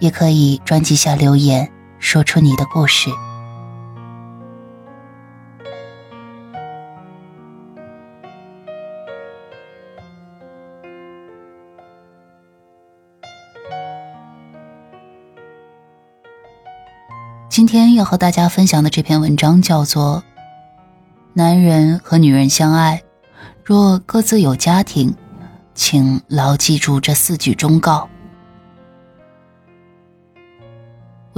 也可以专辑下留言，说出你的故事。今天要和大家分享的这篇文章叫做《男人和女人相爱，若各自有家庭，请牢记住这四句忠告》。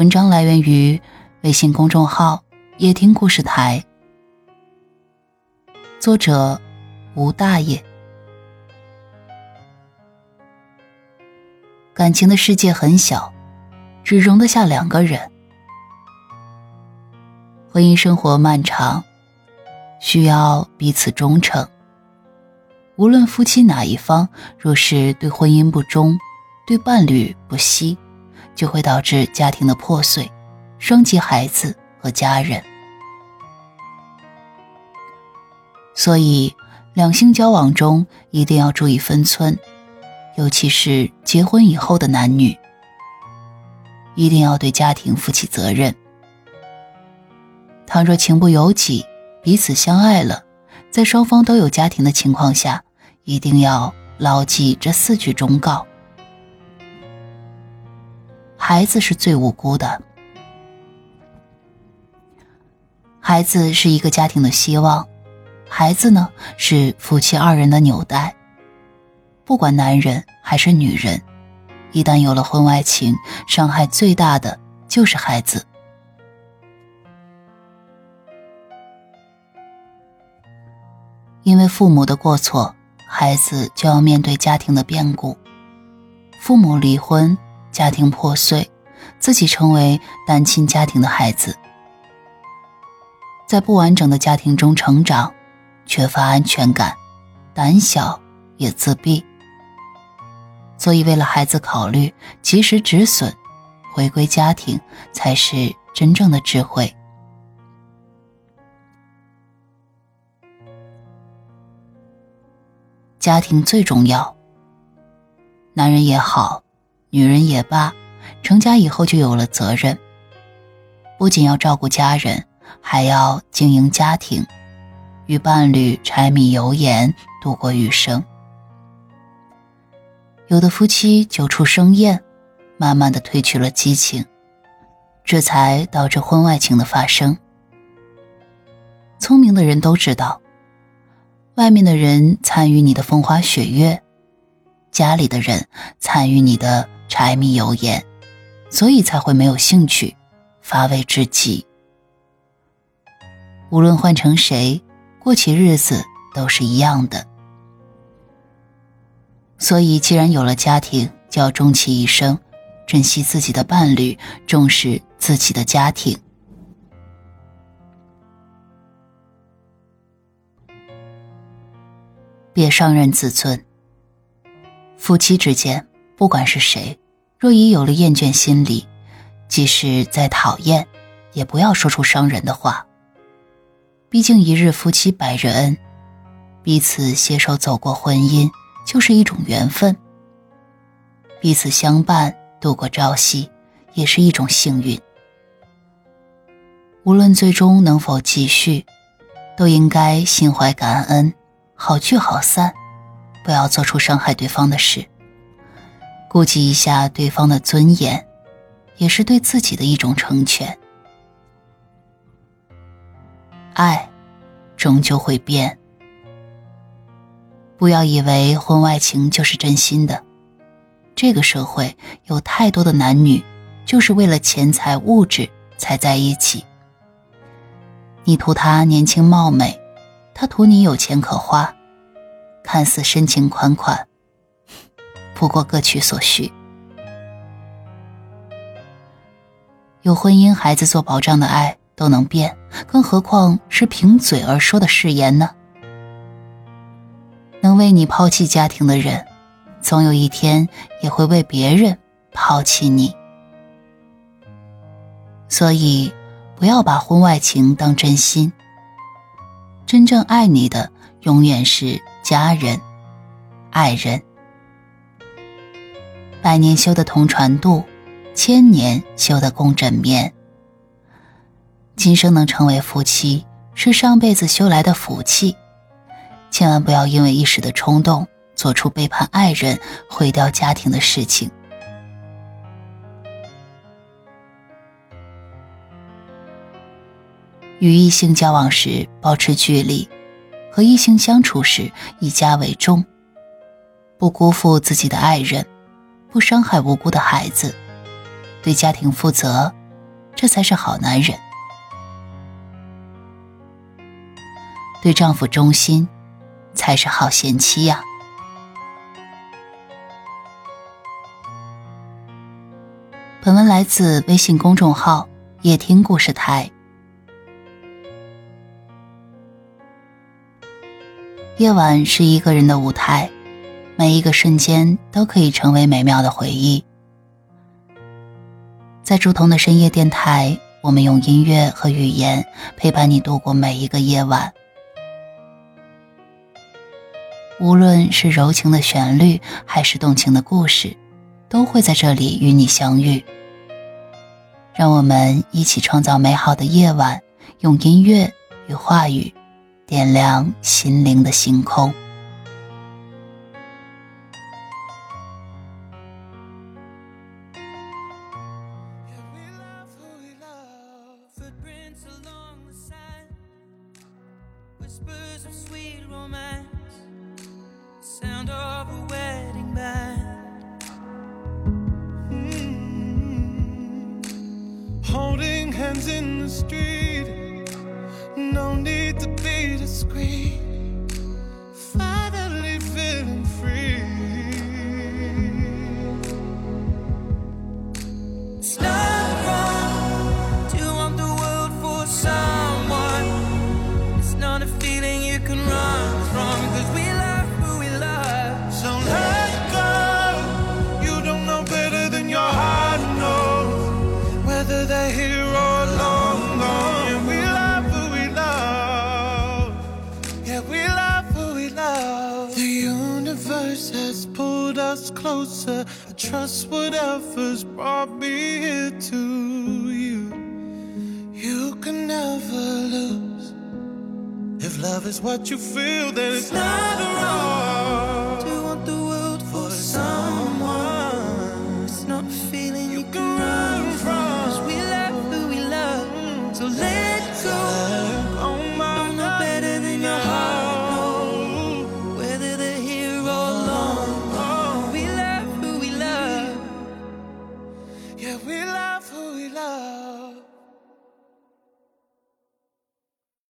文章来源于微信公众号“夜听故事台”，作者吴大爷。感情的世界很小，只容得下两个人。婚姻生活漫长，需要彼此忠诚。无论夫妻哪一方，若是对婚姻不忠，对伴侣不惜。就会导致家庭的破碎，伤及孩子和家人。所以，两性交往中一定要注意分寸，尤其是结婚以后的男女，一定要对家庭负起责任。倘若情不由己，彼此相爱了，在双方都有家庭的情况下，一定要牢记这四句忠告。孩子是最无辜的，孩子是一个家庭的希望，孩子呢是夫妻二人的纽带。不管男人还是女人，一旦有了婚外情，伤害最大的就是孩子。因为父母的过错，孩子就要面对家庭的变故，父母离婚。家庭破碎，自己成为单亲家庭的孩子，在不完整的家庭中成长，缺乏安全感，胆小也自闭。所以，为了孩子考虑，及时止损，回归家庭才是真正的智慧。家庭最重要，男人也好。女人也罢，成家以后就有了责任，不仅要照顾家人，还要经营家庭，与伴侣柴米油盐度过余生。有的夫妻久处生厌，慢慢的褪去了激情，这才导致婚外情的发生。聪明的人都知道，外面的人参与你的风花雪月，家里的人参与你的。柴米油盐，所以才会没有兴趣，乏味至极。无论换成谁，过起日子都是一样的。所以，既然有了家庭，就要终其一生，珍惜自己的伴侣，重视自己的家庭，别伤人自尊。夫妻之间。不管是谁，若已有了厌倦心理，即使再讨厌，也不要说出伤人的话。毕竟一日夫妻百日恩，彼此携手走过婚姻就是一种缘分。彼此相伴度过朝夕，也是一种幸运。无论最终能否继续，都应该心怀感恩，好聚好散，不要做出伤害对方的事。顾及一下对方的尊严，也是对自己的一种成全。爱，终究会变。不要以为婚外情就是真心的。这个社会有太多的男女，就是为了钱财物质才在一起。你图他年轻貌美，他图你有钱可花，看似深情款款。不过各取所需。有婚姻、孩子做保障的爱都能变，更何况是凭嘴而说的誓言呢？能为你抛弃家庭的人，总有一天也会为别人抛弃你。所以，不要把婚外情当真心。真正爱你的，永远是家人、爱人。百年修得同船渡，千年修得共枕眠。今生能成为夫妻，是上辈子修来的福气。千万不要因为一时的冲动，做出背叛爱人、毁掉家庭的事情。与异性交往时保持距离，和异性相处时以家为重，不辜负自己的爱人，不伤害无辜的孩子，对家庭负责，这才是好男人。对丈夫忠心。才是好贤妻呀！本文来自微信公众号“夜听故事台”。夜晚是一个人的舞台，每一个瞬间都可以成为美妙的回忆。在竹筒的深夜电台，我们用音乐和语言陪伴你度过每一个夜晚。无论是柔情的旋律，还是动情的故事，都会在这里与你相遇。让我们一起创造美好的夜晚，用音乐与话语点亮心灵的星空。along the whispers of sweet romance, sound of a wedding band. Mm -hmm. Holding hands in the street. Us closer. I trust whatever's brought me here to you. You can never lose. If love is what you feel, then it's not